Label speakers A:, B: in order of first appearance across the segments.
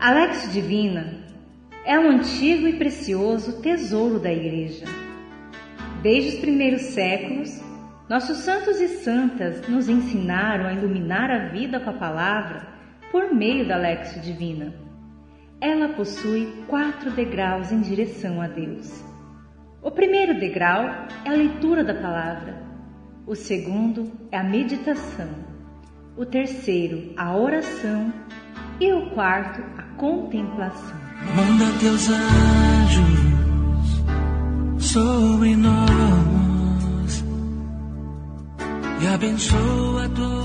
A: A Lex Divina é um antigo e precioso tesouro da Igreja. Desde os primeiros séculos, nossos santos e santas nos ensinaram a iluminar a vida com a palavra por meio da Lex Divina. Ela possui quatro degraus em direção a Deus. O primeiro degrau é a leitura da palavra, o segundo é a meditação, o terceiro, a oração e o quarto, a contemplação.
B: Manda teus anjos sobre nós e abençoa todos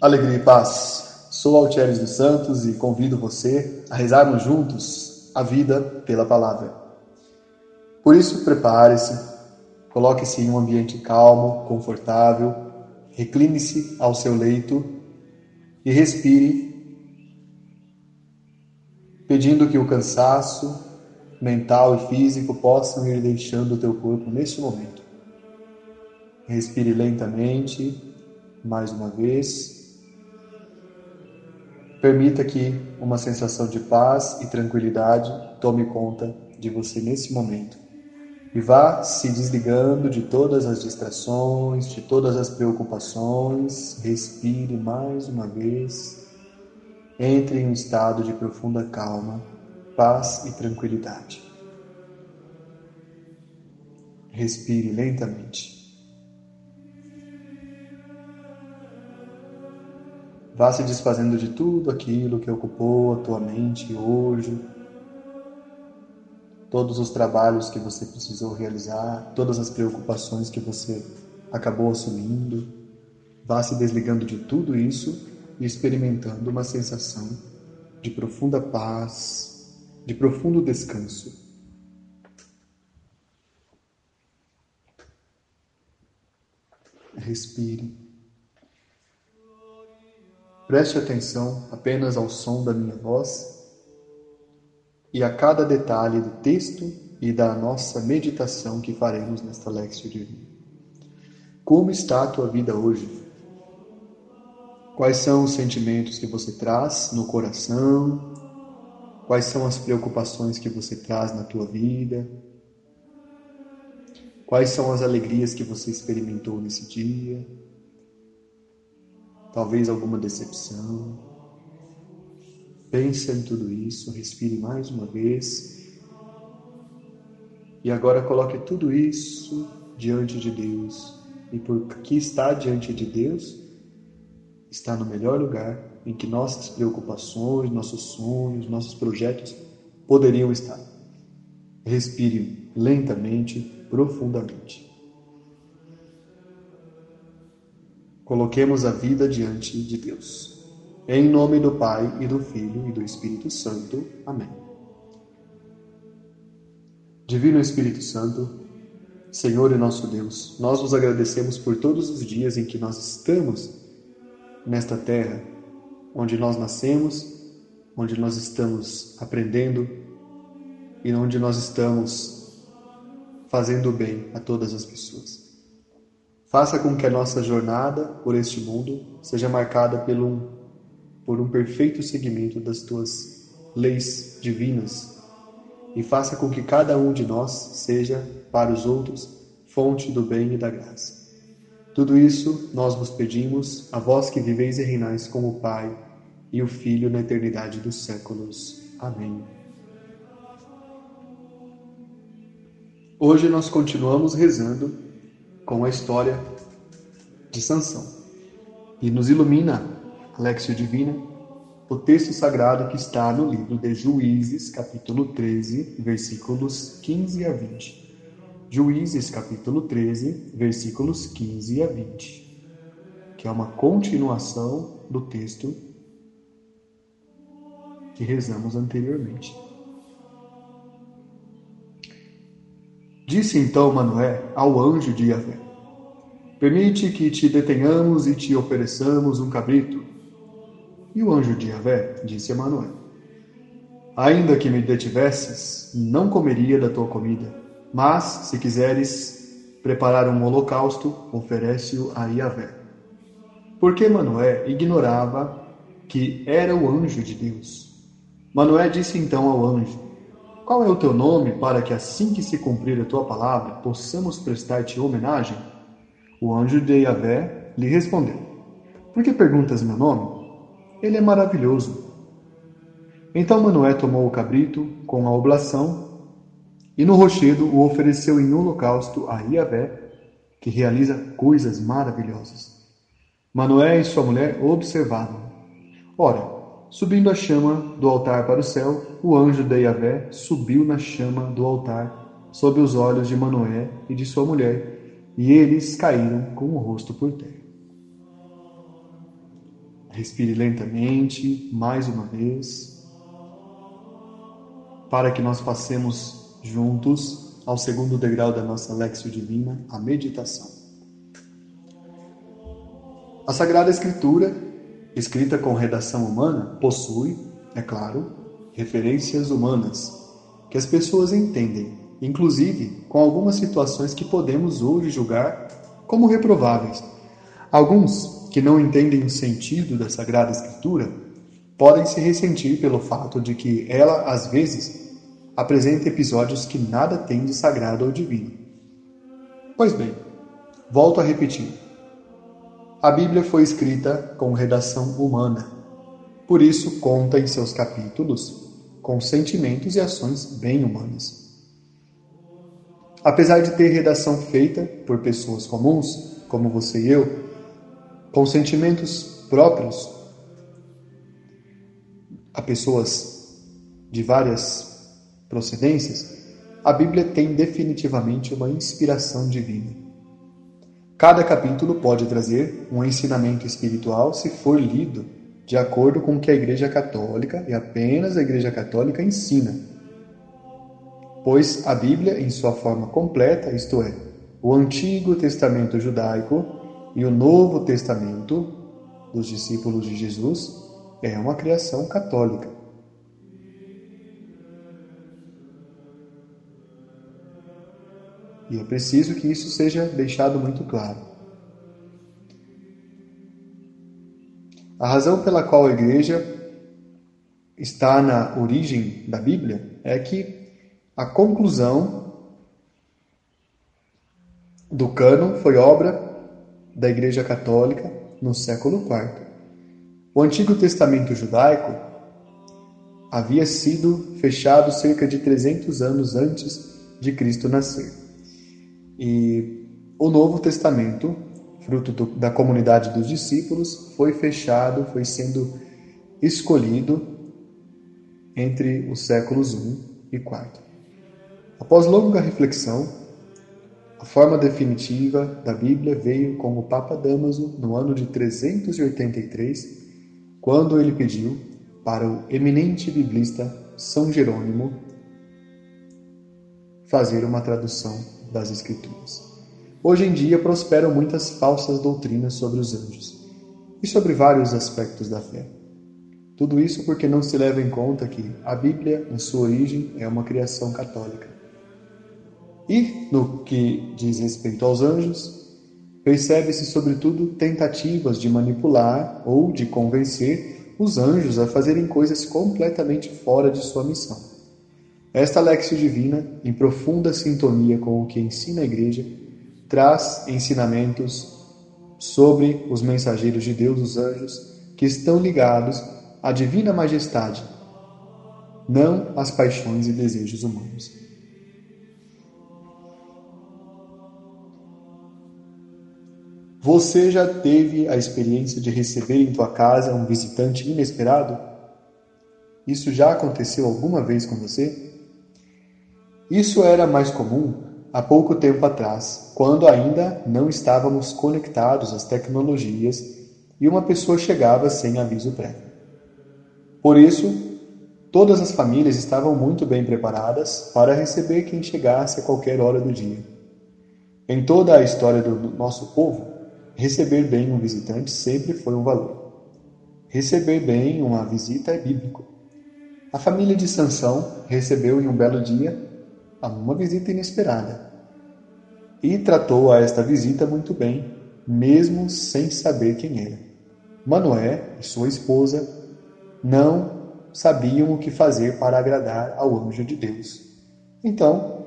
C: Alegria e paz. Sou Altieres dos Santos e convido você a rezarmos juntos a vida pela palavra. Por isso, prepare-se, coloque-se em um ambiente calmo, confortável, recline-se ao seu leito e respire, pedindo que o cansaço mental e físico possam ir deixando o teu corpo neste momento. Respire lentamente, mais uma vez. Permita que uma sensação de paz e tranquilidade tome conta de você nesse momento. E vá se desligando de todas as distrações, de todas as preocupações. Respire mais uma vez. Entre em um estado de profunda calma, paz e tranquilidade. Respire lentamente. Vá se desfazendo de tudo aquilo que ocupou a tua mente hoje, todos os trabalhos que você precisou realizar, todas as preocupações que você acabou assumindo. Vá se desligando de tudo isso e experimentando uma sensação de profunda paz, de profundo descanso. Respire. Preste atenção apenas ao som da minha voz e a cada detalhe do texto e da nossa meditação que faremos nesta Lexio Divina. Como está a tua vida hoje? Quais são os sentimentos que você traz no coração? Quais são as preocupações que você traz na tua vida? Quais são as alegrias que você experimentou nesse dia? Talvez alguma decepção. Pensa em tudo isso, respire mais uma vez. E agora coloque tudo isso diante de Deus. E porque está diante de Deus, está no melhor lugar em que nossas preocupações, nossos sonhos, nossos projetos poderiam estar. Respire lentamente, profundamente. Coloquemos a vida diante de Deus. Em nome do Pai e do Filho e do Espírito Santo. Amém. Divino Espírito Santo, Senhor e nosso Deus, nós vos agradecemos por todos os dias em que nós estamos nesta terra, onde nós nascemos, onde nós estamos aprendendo e onde nós estamos fazendo bem a todas as pessoas. Faça com que a nossa jornada por este mundo seja marcada por um, por um perfeito seguimento das tuas leis divinas e faça com que cada um de nós seja, para os outros, fonte do bem e da graça. Tudo isso nós vos pedimos, a vós que viveis e reinais com o Pai e o Filho na eternidade dos séculos. Amém. Hoje nós continuamos rezando com a história de Sansão. E nos ilumina, Alexio Divina, o texto sagrado que está no livro de Juízes, capítulo 13, versículos 15 a 20. Juízes, capítulo 13, versículos 15 a 20, que é uma continuação do texto que rezamos anteriormente. Disse então Manoé ao anjo de Yahvé: Permite que te detenhamos e te ofereçamos um cabrito. E o anjo de Yahvé disse a Manoel: Ainda que me detivesses, não comeria da tua comida, mas, se quiseres preparar um holocausto, oferece-o a Yahvé. Porque Manoé ignorava que era o anjo de Deus. Manoé disse então ao anjo: Qual é o teu nome, para que assim que se cumprir a tua palavra, possamos prestar-te homenagem? O anjo de Yahvé lhe respondeu: Por que perguntas meu nome? Ele é maravilhoso. Então Manoé tomou o cabrito com a oblação e no rochedo o ofereceu em holocausto a Yahvé, que realiza coisas maravilhosas. Manoé e sua mulher observavam. Ora, subindo a chama do altar para o céu, o anjo de Yahvé subiu na chama do altar sob os olhos de Manoé e de sua mulher, e eles caíram com o rosto por terra. Respire lentamente, mais uma vez, para que nós passemos juntos ao segundo degrau da nossa Lexio Divina, a meditação. A Sagrada Escritura, escrita com redação humana, possui, é claro, referências humanas que as pessoas entendem inclusive com algumas situações que podemos hoje julgar como reprováveis. Alguns que não entendem o sentido da Sagrada Escritura podem se ressentir pelo fato de que ela, às vezes, apresenta episódios que nada têm de sagrado ou divino. Pois bem, volto a repetir. A Bíblia foi escrita com redação humana, por isso conta em seus capítulos com sentimentos e ações bem humanas. Apesar de ter redação feita por pessoas comuns, como você e eu, com sentimentos próprios a pessoas de várias procedências, a Bíblia tem definitivamente uma inspiração divina. Cada capítulo pode trazer um ensinamento espiritual se for lido de acordo com o que a Igreja Católica e apenas a Igreja Católica ensina pois a Bíblia, em sua forma completa, isto é, o Antigo Testamento judaico e o Novo Testamento dos discípulos de Jesus, é uma criação católica. E é preciso que isso seja deixado muito claro. A razão pela qual a igreja está na origem da Bíblia é que a conclusão do cânon foi obra da Igreja Católica no século IV. O Antigo Testamento judaico havia sido fechado cerca de 300 anos antes de Cristo nascer. E o Novo Testamento, fruto do, da comunidade dos discípulos, foi fechado, foi sendo escolhido entre os séculos I e IV. Após longa reflexão, a forma definitiva da Bíblia veio com o Papa Damaso no ano de 383, quando ele pediu para o eminente biblista São Jerônimo fazer uma tradução das Escrituras. Hoje em dia prosperam muitas falsas doutrinas sobre os anjos e sobre vários aspectos da fé. Tudo isso porque não se leva em conta que a Bíblia, em sua origem, é uma criação católica. E, no que diz respeito aos anjos, percebe-se sobretudo tentativas de manipular ou de convencer os anjos a fazerem coisas completamente fora de sua missão. Esta Lexio Divina, em profunda sintonia com o que ensina a Igreja, traz ensinamentos sobre os mensageiros de Deus, os anjos, que estão ligados à divina majestade, não às paixões e desejos humanos. Você já teve a experiência de receber em tua casa um visitante inesperado? Isso já aconteceu alguma vez com você? Isso era mais comum há pouco tempo atrás, quando ainda não estávamos conectados às tecnologias e uma pessoa chegava sem aviso prévio. Por isso, todas as famílias estavam muito bem preparadas para receber quem chegasse a qualquer hora do dia. Em toda a história do nosso povo, receber bem um visitante sempre foi um valor. Receber bem uma visita é bíblico. A família de Sansão recebeu em um belo dia uma visita inesperada e tratou a esta visita muito bem, mesmo sem saber quem era. Manoé e sua esposa não sabiam o que fazer para agradar ao anjo de Deus. Então,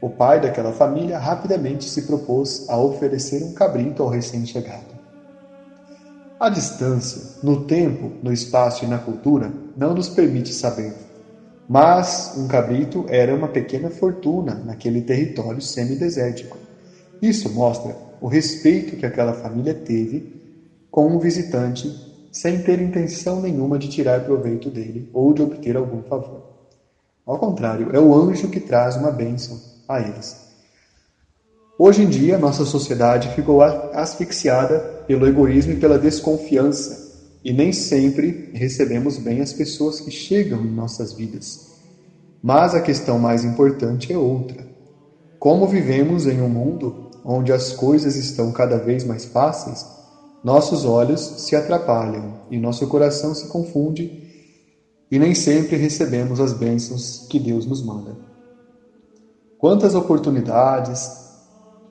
C: o pai daquela família rapidamente se propôs a oferecer um cabrito ao recém-chegado. A distância, no tempo, no espaço e na cultura, não nos permite saber. Mas um cabrito era uma pequena fortuna naquele território semidesértico. Isso mostra o respeito que aquela família teve com um visitante sem ter intenção nenhuma de tirar proveito dele ou de obter algum favor. Ao contrário, é o anjo que traz uma bênção a eles. Hoje em dia, nossa sociedade ficou asfixiada pelo egoísmo e pela desconfiança, e nem sempre recebemos bem as pessoas que chegam em nossas vidas. Mas a questão mais importante é outra. Como vivemos em um mundo onde as coisas estão cada vez mais fáceis, nossos olhos se atrapalham e nosso coração se confunde e nem sempre recebemos as bênçãos que Deus nos manda. Quantas oportunidades,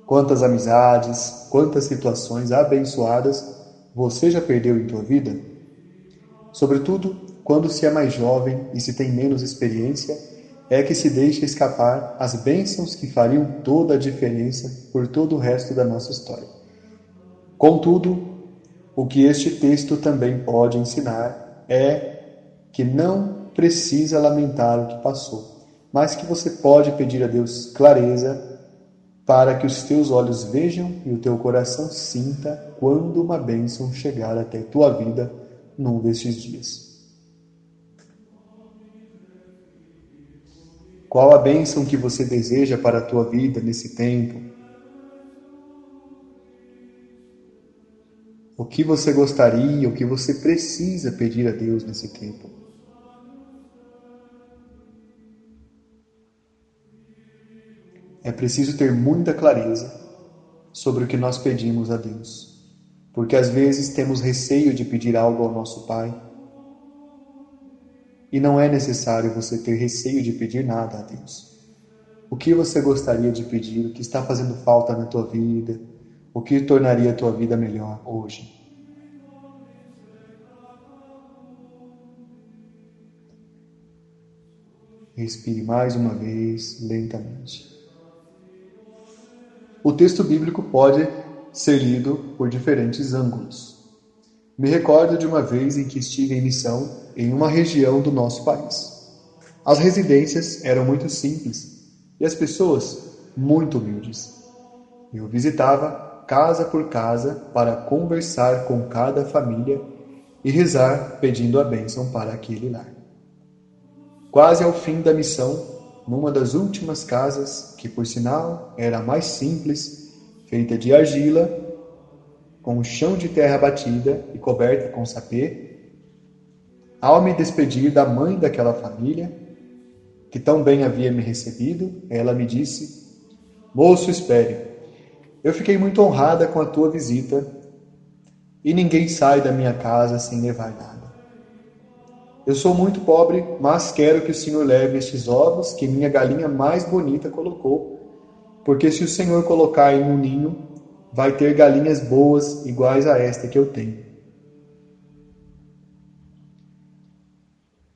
C: Quantas amizades, quantas situações abençoadas você já perdeu em tua vida? Sobretudo quando se é mais jovem e se tem menos experiência, é que se deixa escapar as bênçãos que fariam toda a diferença por todo o resto da nossa história. Contudo, o que este texto também pode ensinar é que não precisa lamentar o que passou, mas que você pode pedir a Deus clareza para que os teus olhos vejam e o teu coração sinta quando uma bênção chegar até tua vida num destes dias. Qual a bênção que você deseja para a tua vida nesse tempo? O que você gostaria, o que você precisa pedir a Deus nesse tempo? É preciso ter muita clareza sobre o que nós pedimos a Deus, porque às vezes temos receio de pedir algo ao nosso Pai. E não é necessário você ter receio de pedir nada a Deus. O que você gostaria de pedir, o que está fazendo falta na tua vida, o que tornaria a tua vida melhor hoje? Respire mais uma vez, lentamente. O texto bíblico pode ser lido por diferentes ângulos. Me recordo de uma vez em que estive em missão em uma região do nosso país. As residências eram muito simples e as pessoas muito humildes. Eu visitava casa por casa para conversar com cada família e rezar pedindo a bênção para aquele lar. Quase ao fim da missão, numa das últimas casas, que por sinal era a mais simples, feita de argila, com o chão de terra batida e coberta com sapê, ao me despedir da mãe daquela família, que tão bem havia me recebido, ela me disse: Moço, espere. Eu fiquei muito honrada com a tua visita e ninguém sai da minha casa sem levar nada. Eu sou muito pobre, mas quero que o Senhor leve estes ovos que minha galinha mais bonita colocou, porque se o Senhor colocar em um ninho, vai ter galinhas boas iguais a esta que eu tenho.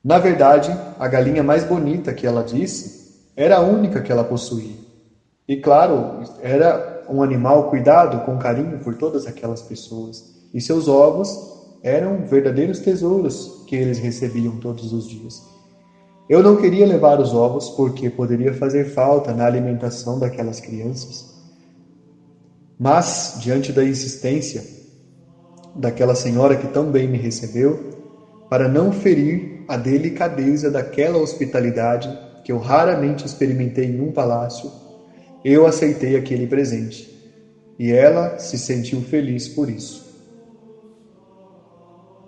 C: Na verdade, a galinha mais bonita que ela disse era a única que ela possuía. E claro, era um animal cuidado com carinho por todas aquelas pessoas. E seus ovos eram verdadeiros tesouros que eles recebiam todos os dias. Eu não queria levar os ovos porque poderia fazer falta na alimentação daquelas crianças. Mas, diante da insistência daquela senhora que tão bem me recebeu, para não ferir a delicadeza daquela hospitalidade que eu raramente experimentei em um palácio, eu aceitei aquele presente. E ela se sentiu feliz por isso.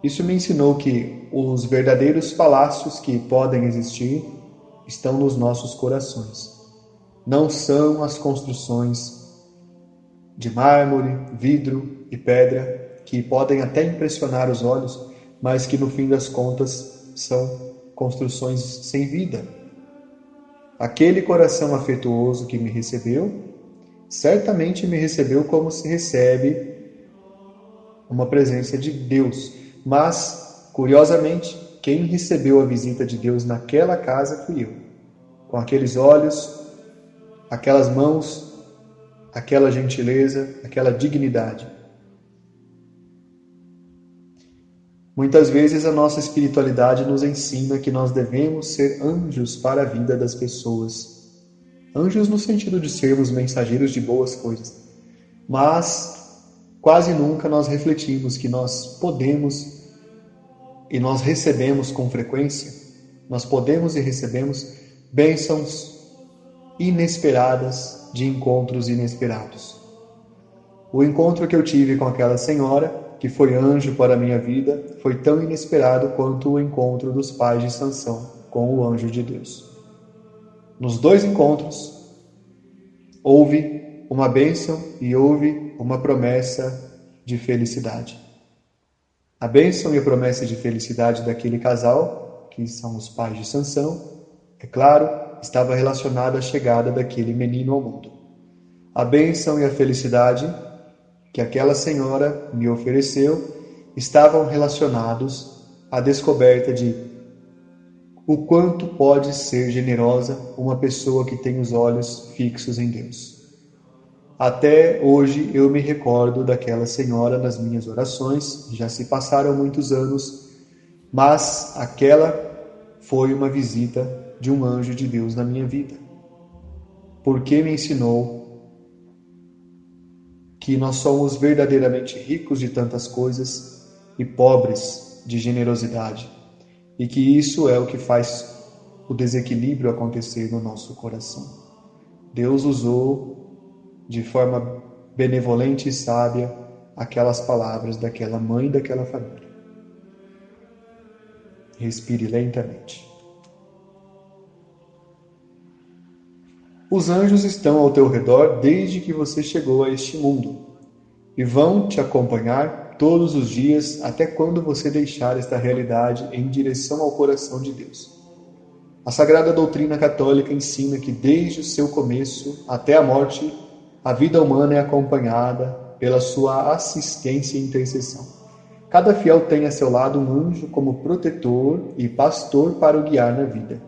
C: Isso me ensinou que os verdadeiros palácios que podem existir estão nos nossos corações. Não são as construções de mármore, vidro e pedra, que podem até impressionar os olhos, mas que no fim das contas são construções sem vida. Aquele coração afetuoso que me recebeu, certamente me recebeu como se recebe uma presença de Deus, mas, curiosamente, quem recebeu a visita de Deus naquela casa fui eu, com aqueles olhos, aquelas mãos, aquela gentileza, aquela dignidade. Muitas vezes a nossa espiritualidade nos ensina que nós devemos ser anjos para a vida das pessoas. Anjos no sentido de sermos mensageiros de boas coisas. Mas quase nunca nós refletimos que nós podemos e nós recebemos com frequência, nós podemos e recebemos bênçãos inesperadas de encontros inesperados. O encontro que eu tive com aquela senhora que foi anjo para a minha vida, foi tão inesperado quanto o encontro dos pais de Sansão com o anjo de Deus. Nos dois encontros, houve uma bênção e houve uma promessa de felicidade. A bênção e a promessa de felicidade daquele casal, que são os pais de Sansão, é claro, estava relacionada à chegada daquele menino ao mundo. A bênção e a felicidade que aquela senhora me ofereceu estavam relacionados à descoberta de o quanto pode ser generosa uma pessoa que tem os olhos fixos em Deus. Até hoje eu me recordo daquela senhora nas minhas orações, já se passaram muitos anos, mas aquela foi uma visita de um anjo de Deus na minha vida. Porque me ensinou que nós somos verdadeiramente ricos de tantas coisas e pobres de generosidade, e que isso é o que faz o desequilíbrio acontecer no nosso coração. Deus usou de forma benevolente e sábia aquelas palavras daquela mãe daquela família. Respire lentamente. Os anjos estão ao teu redor desde que você chegou a este mundo e vão te acompanhar todos os dias até quando você deixar esta realidade em direção ao coração de Deus. A sagrada doutrina católica ensina que desde o seu começo até a morte, a vida humana é acompanhada pela sua assistência e intercessão. Cada fiel tem a seu lado um anjo como protetor e pastor para o guiar na vida.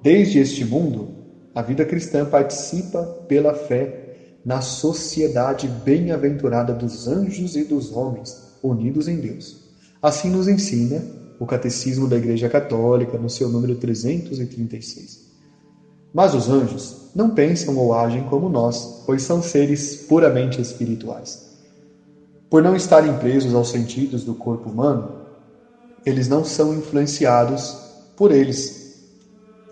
C: Desde este mundo, a vida cristã participa pela fé na sociedade bem-aventurada dos anjos e dos homens, unidos em Deus. Assim nos ensina o Catecismo da Igreja Católica, no seu número 336. Mas os anjos não pensam ou agem como nós, pois são seres puramente espirituais. Por não estarem presos aos sentidos do corpo humano, eles não são influenciados por eles,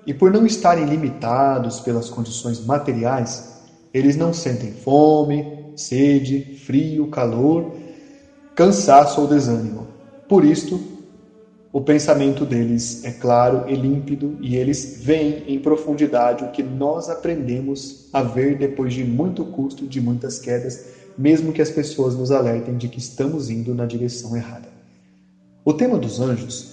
C: e por não estarem limitados pelas condições materiais, eles não sentem fome, sede, frio, calor, cansaço ou desânimo. Por isto, o pensamento deles é claro e límpido e eles veem em profundidade o que nós aprendemos a ver depois de muito custo, de muitas quedas, mesmo que as pessoas nos alertem de que estamos indo na direção errada. O tema dos anjos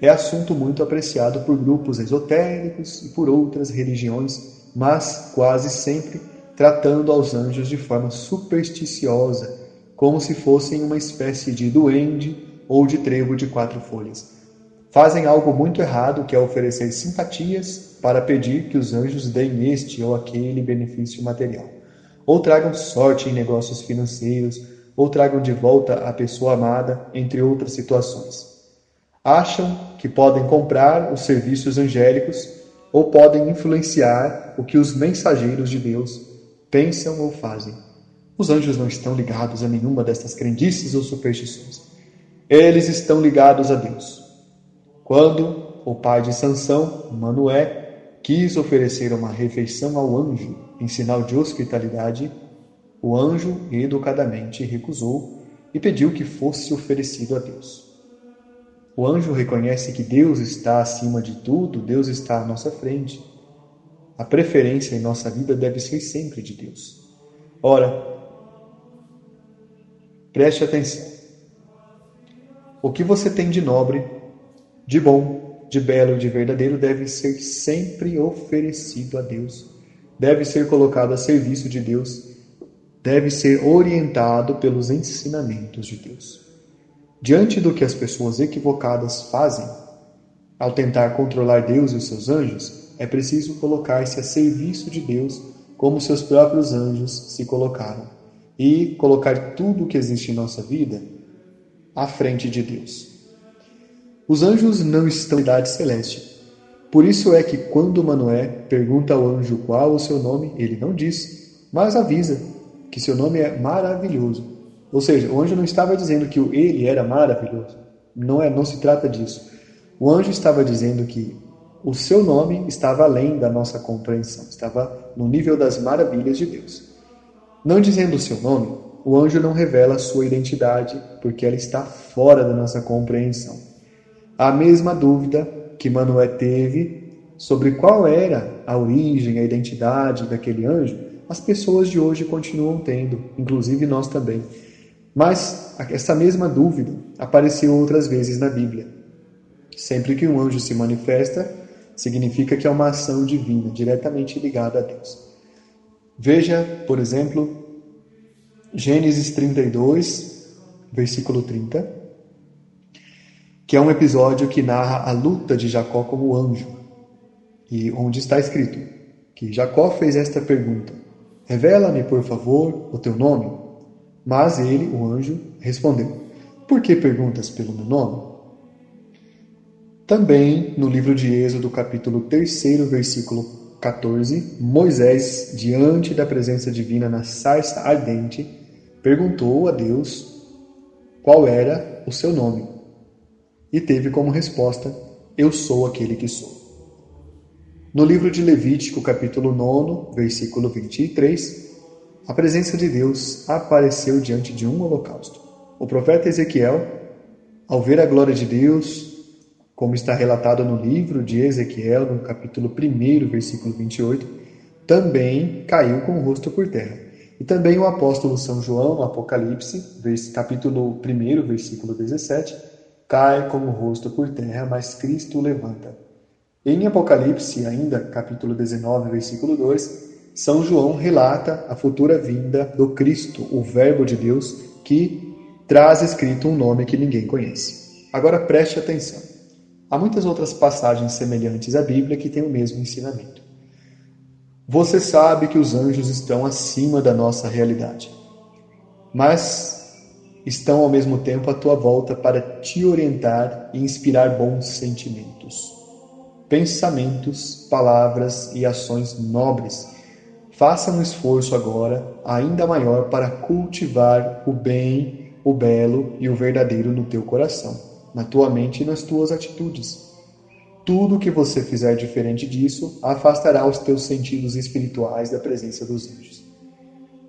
C: é assunto muito apreciado por grupos esotéricos e por outras religiões, mas quase sempre tratando aos anjos de forma supersticiosa, como se fossem uma espécie de duende ou de trevo de quatro folhas. Fazem algo muito errado, que é oferecer simpatias para pedir que os anjos deem este ou aquele benefício material, ou tragam sorte em negócios financeiros, ou tragam de volta a pessoa amada, entre outras situações acham que podem comprar os serviços angélicos ou podem influenciar o que os mensageiros de Deus pensam ou fazem. Os anjos não estão ligados a nenhuma destas crendices ou superstições. Eles estão ligados a Deus. Quando o pai de Sansão, Manoé, quis oferecer uma refeição ao anjo em sinal de hospitalidade, o anjo educadamente recusou e pediu que fosse oferecido a Deus. O anjo reconhece que Deus está acima de tudo, Deus está à nossa frente. A preferência em nossa vida deve ser sempre de Deus. Ora, Preste atenção. O que você tem de nobre, de bom, de belo e de verdadeiro deve ser sempre oferecido a Deus, deve ser colocado a serviço de Deus, deve ser orientado pelos ensinamentos de Deus. Diante do que as pessoas equivocadas fazem, ao tentar controlar Deus e os seus anjos, é preciso colocar-se a serviço de Deus como seus próprios anjos se colocaram e colocar tudo o que existe em nossa vida à frente de Deus. Os anjos não estão em idade celeste. Por isso é que quando Manoé pergunta ao anjo qual o seu nome, ele não diz, mas avisa que seu nome é maravilhoso. Ou seja, o anjo não estava dizendo que ele era maravilhoso. Não é, não se trata disso. O anjo estava dizendo que o seu nome estava além da nossa compreensão, estava no nível das maravilhas de Deus. Não dizendo o seu nome, o anjo não revela a sua identidade, porque ela está fora da nossa compreensão. A mesma dúvida que Manoé teve sobre qual era a origem, a identidade daquele anjo, as pessoas de hoje continuam tendo, inclusive nós também. Mas essa mesma dúvida apareceu outras vezes na Bíblia. Sempre que um anjo se manifesta, significa que é uma ação divina, diretamente ligada a Deus. Veja, por exemplo, Gênesis 32, versículo 30, que é um episódio que narra a luta de Jacó como anjo, e onde está escrito que Jacó fez esta pergunta: Revela-me, por favor, o teu nome. Mas ele, o anjo, respondeu: Por que perguntas pelo meu nome? Também no livro de Êxodo, capítulo 3, versículo 14, Moisés, diante da presença divina na sarça ardente, perguntou a Deus qual era o seu nome e teve como resposta: Eu sou aquele que sou. No livro de Levítico, capítulo 9, versículo 23, a presença de Deus apareceu diante de um holocausto. O profeta Ezequiel, ao ver a glória de Deus, como está relatado no livro de Ezequiel, no capítulo 1, versículo 28, também caiu com o rosto por terra. E também o apóstolo São João, no Apocalipse, capítulo 1, versículo 17, cai com o rosto por terra, mas Cristo o levanta. Em Apocalipse, ainda, capítulo 19, versículo 2, São João relata a futura vinda do Cristo, o Verbo de Deus, que traz escrito um nome que ninguém conhece. Agora preste atenção. Há muitas outras passagens semelhantes à Bíblia que têm o mesmo ensinamento. Você sabe que os anjos estão acima da nossa realidade, mas estão ao mesmo tempo à tua volta para te orientar e inspirar bons sentimentos, pensamentos, palavras e ações nobres. Faça um esforço agora ainda maior para cultivar o bem, o belo e o verdadeiro no teu coração na tua mente e nas tuas atitudes. Tudo que você fizer diferente disso afastará os teus sentidos espirituais da presença dos anjos.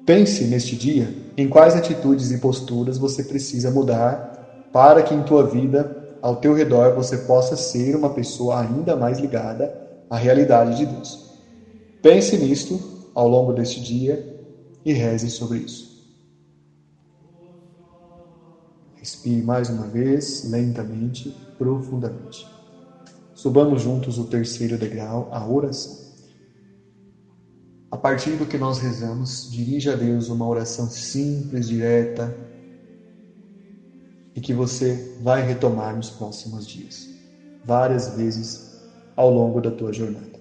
C: Pense neste dia em quais atitudes e posturas você precisa mudar para que em tua vida, ao teu redor, você possa ser uma pessoa ainda mais ligada à realidade de Deus. Pense nisto ao longo deste dia e reze sobre isso. Respire mais uma vez, lentamente, profundamente. Subamos juntos o terceiro degrau, a oração. A partir do que nós rezamos, dirija a Deus uma oração simples, direta e que você vai retomar nos próximos dias, várias vezes ao longo da tua jornada.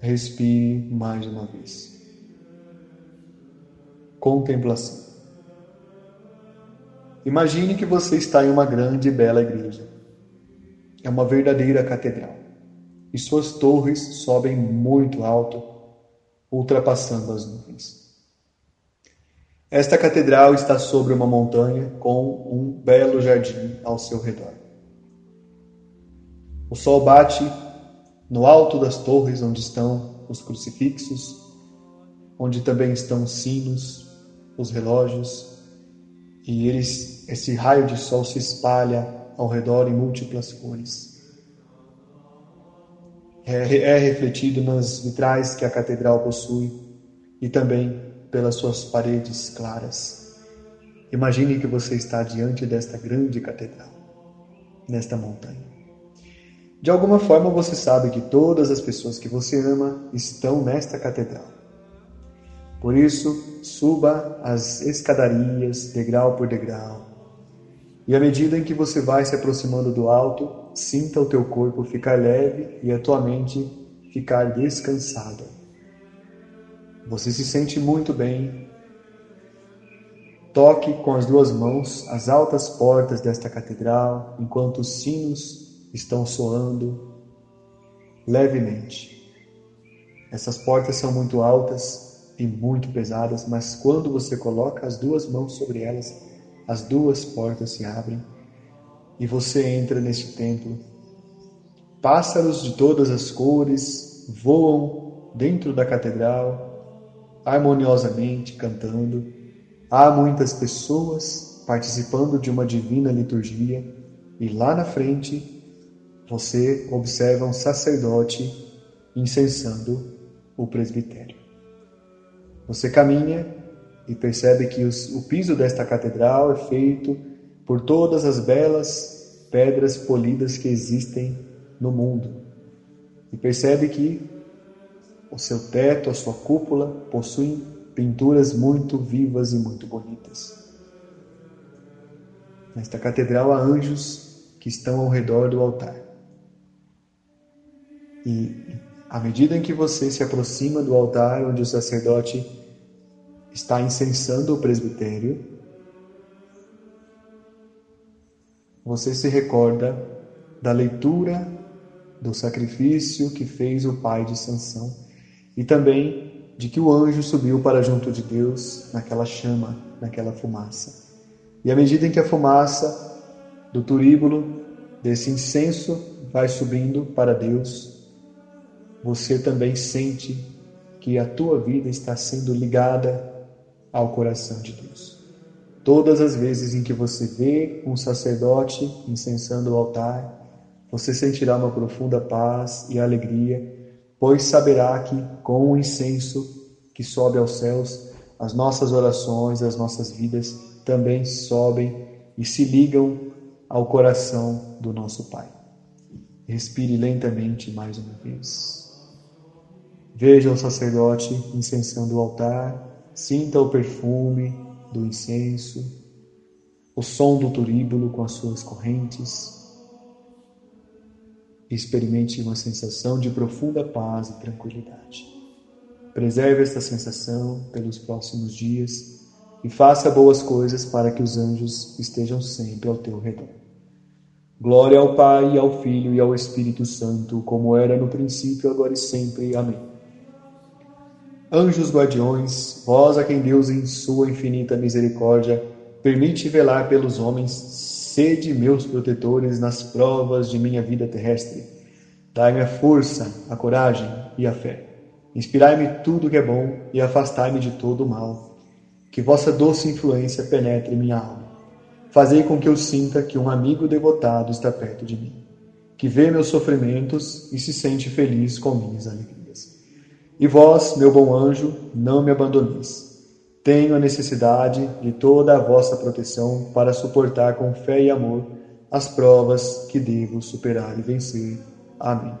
C: Respire mais uma vez. Contemplação. Imagine que você está em uma grande e bela igreja. É uma verdadeira catedral. E suas torres sobem muito alto, ultrapassando as nuvens. Esta catedral está sobre uma montanha com um belo jardim ao seu redor. O sol bate no alto das torres onde estão os crucifixos, onde também estão os sinos, os relógios, e eles, esse raio de sol se espalha ao redor em múltiplas cores. É, é refletido nas vitrais que a catedral possui e também pelas suas paredes claras. Imagine que você está diante desta grande catedral, nesta montanha. De alguma forma você sabe que todas as pessoas que você ama estão nesta catedral. Por isso, suba as escadarias, degrau por degrau. E à medida em que você vai se aproximando do alto, sinta o teu corpo ficar leve e a tua mente ficar descansada. Você se sente muito bem. Toque com as duas mãos as altas portas desta catedral enquanto os sinos estão soando levemente. Essas portas são muito altas e muito pesadas, mas quando você coloca as duas mãos sobre elas, as duas portas se abrem e você entra neste templo. Pássaros de todas as cores voam dentro da catedral, harmoniosamente cantando. Há muitas pessoas participando de uma divina liturgia e lá na frente você observa um sacerdote incensando o presbitério. Você caminha e percebe que os, o piso desta catedral é feito por todas as belas pedras polidas que existem no mundo. E percebe que o seu teto, a sua cúpula, possuem pinturas muito vivas e muito bonitas. Nesta catedral há anjos que estão ao redor do altar. E à medida em que você se aproxima do altar onde o sacerdote está incensando o presbitério, você se recorda da leitura do sacrifício que fez o pai de Sansão e também de que o anjo subiu para junto de Deus naquela chama, naquela fumaça. E à medida em que a fumaça do turíbulo, desse incenso, vai subindo para Deus, você também sente que a tua vida está sendo ligada ao coração de Deus. Todas as vezes em que você vê um sacerdote incensando o altar, você sentirá uma profunda paz e alegria, pois saberá que com o incenso que sobe aos céus, as nossas orações, as nossas vidas também sobem e se ligam ao coração do nosso Pai. Respire lentamente mais uma vez. Veja o sacerdote incensando o altar Sinta o perfume do incenso, o som do turíbulo com as suas correntes. Experimente uma sensação de profunda paz e tranquilidade. Preserve esta sensação pelos próximos dias e faça boas coisas para que os anjos estejam sempre ao teu redor. Glória ao Pai, ao Filho e ao Espírito Santo, como era no princípio, agora e sempre. Amém. Anjos guardiões, vós a quem Deus em sua infinita misericórdia permite velar pelos homens, sede meus protetores nas provas de minha vida terrestre. Dai-me a força, a coragem e a fé. Inspirai-me tudo que é bom e afastai-me de todo o mal. Que vossa doce influência penetre minha alma. Fazei com que eu sinta que um amigo devotado está perto de mim, que vê meus sofrimentos e se sente feliz com minhas alegrias. E vós, meu bom anjo, não me abandoneis. Tenho a necessidade de toda a vossa proteção para suportar com fé e amor as provas que devo superar e vencer. Amém.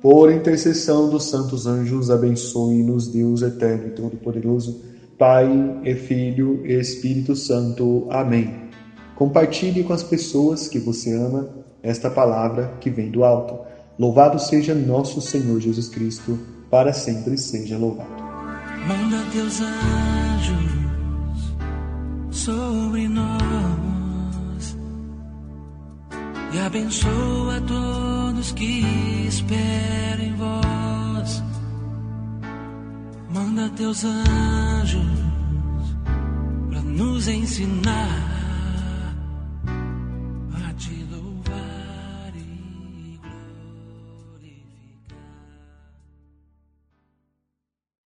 C: Por intercessão dos santos anjos, abençoe-nos Deus eterno e todo-poderoso, Pai e Filho e Espírito Santo. Amém. Compartilhe com as pessoas que você ama esta palavra que vem do alto. Louvado seja nosso Senhor Jesus Cristo para sempre seja louvado.
B: Manda teus anjos sobre nós e abençoa todos que esperem em vós. Manda teus anjos para nos ensinar